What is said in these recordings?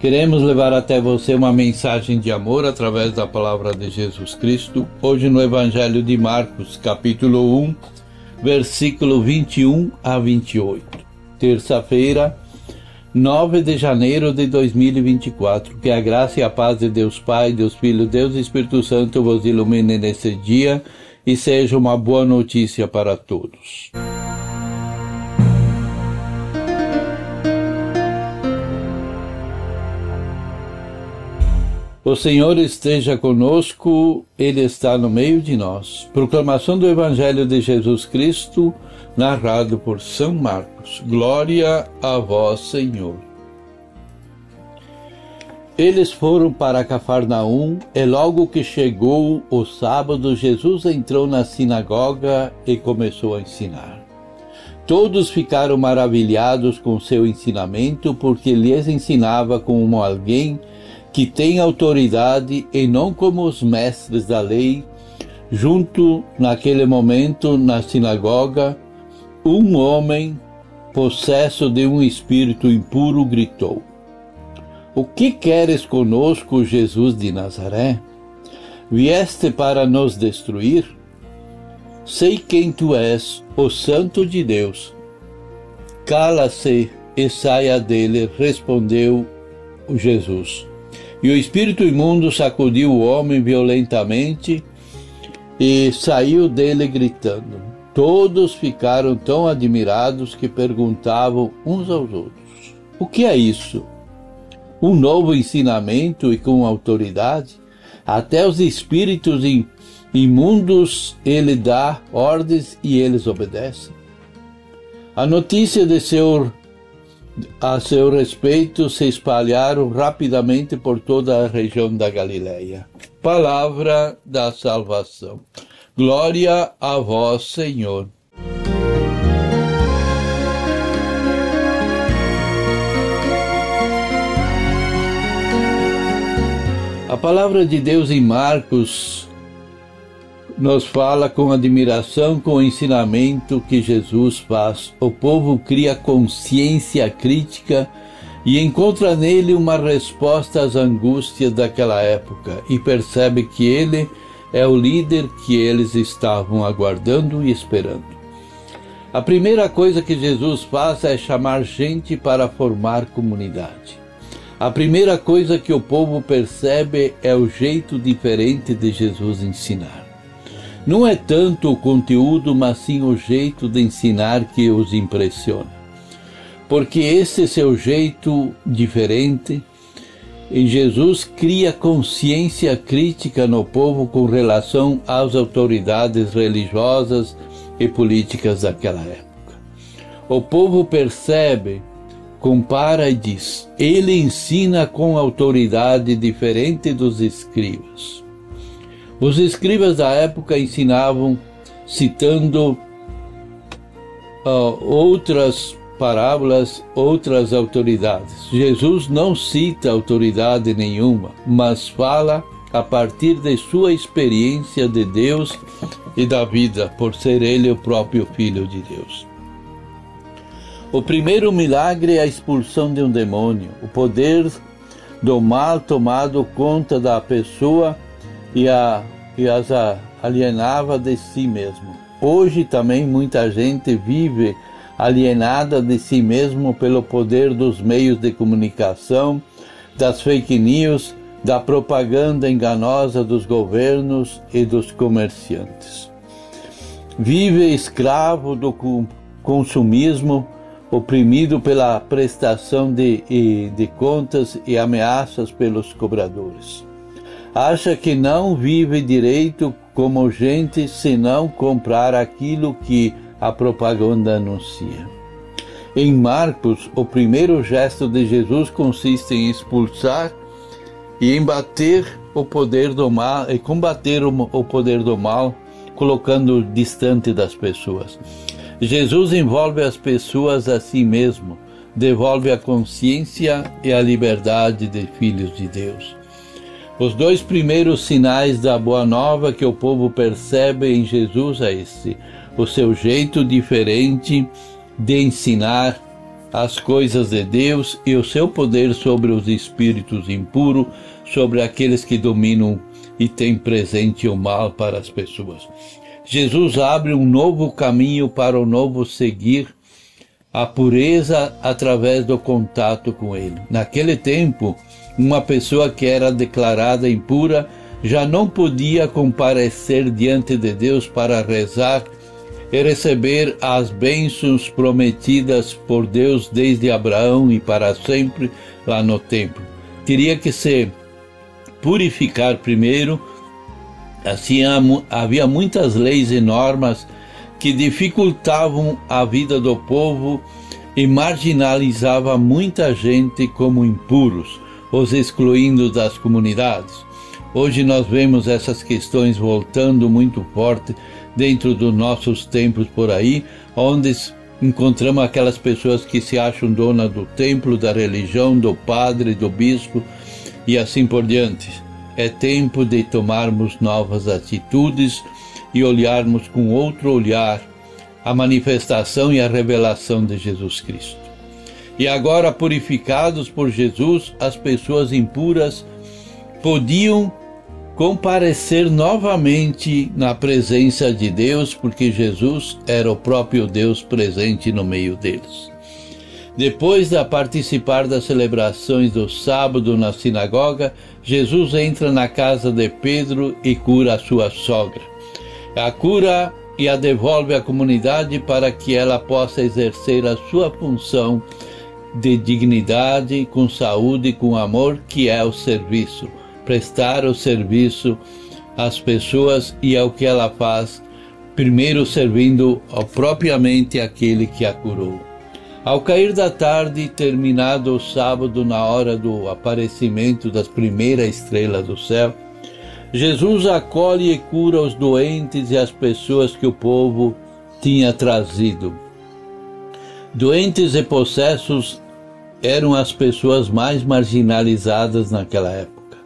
Queremos levar até você uma mensagem de amor através da palavra de Jesus Cristo, hoje no Evangelho de Marcos, capítulo 1, versículo 21 a 28. Terça-feira, 9 de janeiro de 2024. Que a graça e a paz de Deus Pai, Deus Filho, Deus e Espírito Santo vos ilumine nesse dia e seja uma boa notícia para todos. O Senhor esteja conosco, Ele está no meio de nós. Proclamação do Evangelho de Jesus Cristo, narrado por São Marcos. Glória a vós, Senhor. Eles foram para Cafarnaum e logo que chegou o sábado, Jesus entrou na sinagoga e começou a ensinar. Todos ficaram maravilhados com seu ensinamento, porque lhes ensinava como alguém tem autoridade e não como os mestres da lei. Junto naquele momento na sinagoga, um homem possesso de um espírito impuro gritou: O que queres conosco, Jesus de Nazaré? Vieste para nos destruir? Sei quem tu és, o Santo de Deus. Cala-se e saia dele, respondeu Jesus. E o espírito imundo sacudiu o homem violentamente e saiu dele gritando. Todos ficaram tão admirados que perguntavam uns aos outros: O que é isso? Um novo ensinamento e com autoridade? Até os espíritos imundos ele dá ordens e eles obedecem. A notícia de seu a seu respeito se espalharam rapidamente por toda a região da Galileia. Palavra da salvação. Glória a vós, Senhor. A palavra de Deus em Marcos nos fala com admiração com o ensinamento que Jesus faz. O povo cria consciência crítica e encontra nele uma resposta às angústias daquela época e percebe que ele é o líder que eles estavam aguardando e esperando. A primeira coisa que Jesus faz é chamar gente para formar comunidade. A primeira coisa que o povo percebe é o jeito diferente de Jesus ensinar. Não é tanto o conteúdo, mas sim o jeito de ensinar que os impressiona. Porque esse seu jeito diferente em Jesus cria consciência crítica no povo com relação às autoridades religiosas e políticas daquela época. O povo percebe, compara e diz: ele ensina com autoridade diferente dos escribas. Os escribas da época ensinavam citando uh, outras parábolas, outras autoridades. Jesus não cita autoridade nenhuma, mas fala a partir de sua experiência de Deus e da vida, por ser ele o próprio Filho de Deus. O primeiro milagre é a expulsão de um demônio, o poder do mal tomado conta da pessoa e, a, e as alienava de si mesmo. Hoje também muita gente vive alienada de si mesmo pelo poder dos meios de comunicação, das fake news, da propaganda enganosa dos governos e dos comerciantes. Vive escravo do consumismo, oprimido pela prestação de, de contas e ameaças pelos cobradores acha que não vive direito como gente se não comprar aquilo que a propaganda anuncia. Em Marcos, o primeiro gesto de Jesus consiste em expulsar e em bater o poder do mal e combater o poder do mal colocando distante das pessoas. Jesus envolve as pessoas a si mesmo, devolve a consciência e a liberdade de filhos de Deus. Os dois primeiros sinais da Boa Nova que o povo percebe em Jesus é esse: o seu jeito diferente de ensinar as coisas de Deus e o seu poder sobre os espíritos impuros, sobre aqueles que dominam e têm presente o mal para as pessoas. Jesus abre um novo caminho para o novo seguir a pureza através do contato com Ele. Naquele tempo, uma pessoa que era declarada impura já não podia comparecer diante de Deus para rezar e receber as bênçãos prometidas por Deus desde Abraão e para sempre lá no templo. Teria que se purificar primeiro. Assim havia muitas leis e normas que dificultavam a vida do povo e marginalizava muita gente como impuros, os excluindo das comunidades. Hoje nós vemos essas questões voltando muito forte dentro dos nossos templos por aí, onde encontramos aquelas pessoas que se acham dona do templo, da religião, do padre, do bispo e assim por diante. É tempo de tomarmos novas atitudes e olharmos com outro olhar a manifestação e a revelação de Jesus Cristo. E agora, purificados por Jesus, as pessoas impuras podiam comparecer novamente na presença de Deus, porque Jesus era o próprio Deus presente no meio deles. Depois de participar das celebrações do sábado na sinagoga, Jesus entra na casa de Pedro e cura a sua sogra. A cura e a devolve à comunidade para que ela possa exercer a sua função de dignidade, com saúde e com amor, que é o serviço prestar o serviço às pessoas e é o que ela faz, primeiro servindo propriamente aquele que a curou. Ao cair da tarde, terminado o sábado, na hora do aparecimento das primeiras estrelas do céu, Jesus acolhe e cura os doentes e as pessoas que o povo tinha trazido. Doentes e possessos eram as pessoas mais marginalizadas naquela época.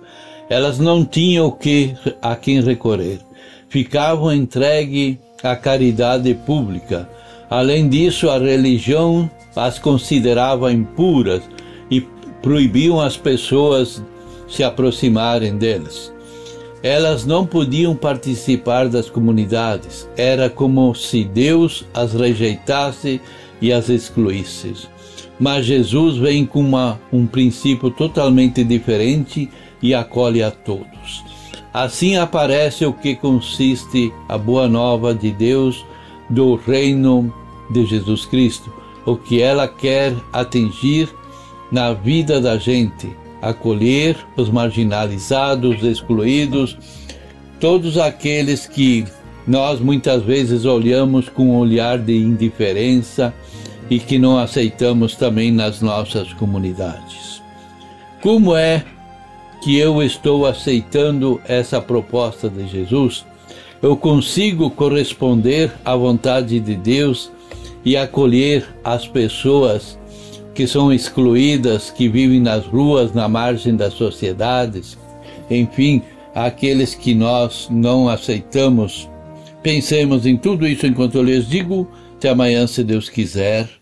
Elas não tinham que, a quem recorrer. Ficavam entregue à caridade pública. Além disso, a religião as considerava impuras e proibiam as pessoas se aproximarem deles. Elas não podiam participar das comunidades. Era como se Deus as rejeitasse e as excluísse. Mas Jesus vem com uma, um princípio totalmente diferente e acolhe a todos. Assim aparece o que consiste a boa nova de Deus do reino de Jesus Cristo, o que ela quer atingir na vida da gente, acolher os marginalizados, excluídos, todos aqueles que nós muitas vezes olhamos com um olhar de indiferença e que não aceitamos também nas nossas comunidades. Como é que eu estou aceitando essa proposta de Jesus, eu consigo corresponder à vontade de Deus e acolher as pessoas que são excluídas, que vivem nas ruas, na margem das sociedades, enfim, aqueles que nós não aceitamos. Pensemos em tudo isso enquanto eu lhes digo. Até amanhã, se Deus quiser.